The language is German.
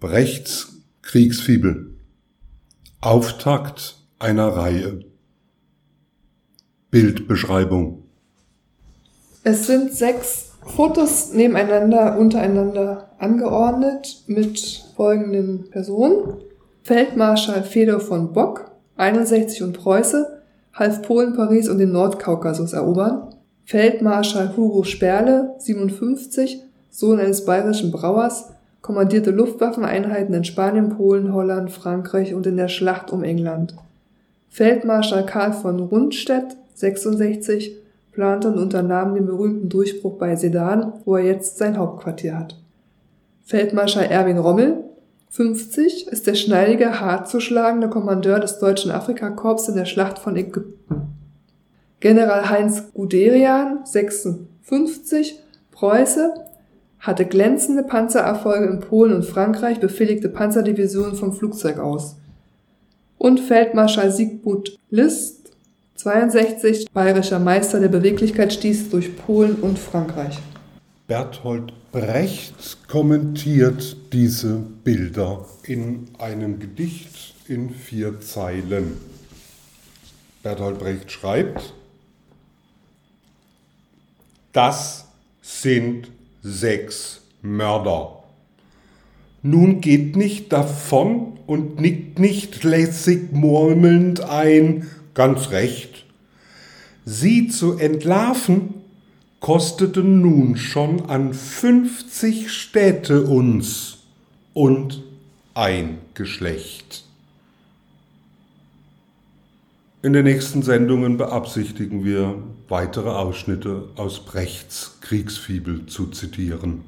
Brechts Kriegsfibel. Auftakt einer Reihe. Bildbeschreibung. Es sind sechs Fotos nebeneinander, untereinander angeordnet mit folgenden Personen. Feldmarschall Fedor von Bock, 61 und Preuße, half Polen, Paris und den Nordkaukasus erobern. Feldmarschall Hugo Sperle, 57, Sohn eines bayerischen Brauers, kommandierte Luftwaffeneinheiten in Spanien, Polen, Holland, Frankreich und in der Schlacht um England. Feldmarschall Karl von Rundstedt, 66, plante und unternahm den berühmten Durchbruch bei Sedan, wo er jetzt sein Hauptquartier hat. Feldmarschall Erwin Rommel, 50, ist der schneidige, hart zu schlagende Kommandeur des deutschen Afrikakorps in der Schlacht von Ägypten. General Heinz Guderian, 56, Preuße, hatte glänzende Panzererfolge in Polen und Frankreich, befehligte Panzerdivisionen vom Flugzeug aus. Und Feldmarschall Siegmund List, 62, bayerischer Meister der Beweglichkeit, stieß durch Polen und Frankreich. Berthold Brecht kommentiert diese Bilder in einem Gedicht in vier Zeilen. Berthold Brecht schreibt, das sind sechs Mörder. Nun geht nicht davon und nickt nicht lässig murmelnd ein, ganz recht. Sie zu entlarven, kostete nun schon an fünfzig Städte uns und ein Geschlecht. In den nächsten Sendungen beabsichtigen wir, weitere Ausschnitte aus Brechts Kriegsfibel zu zitieren.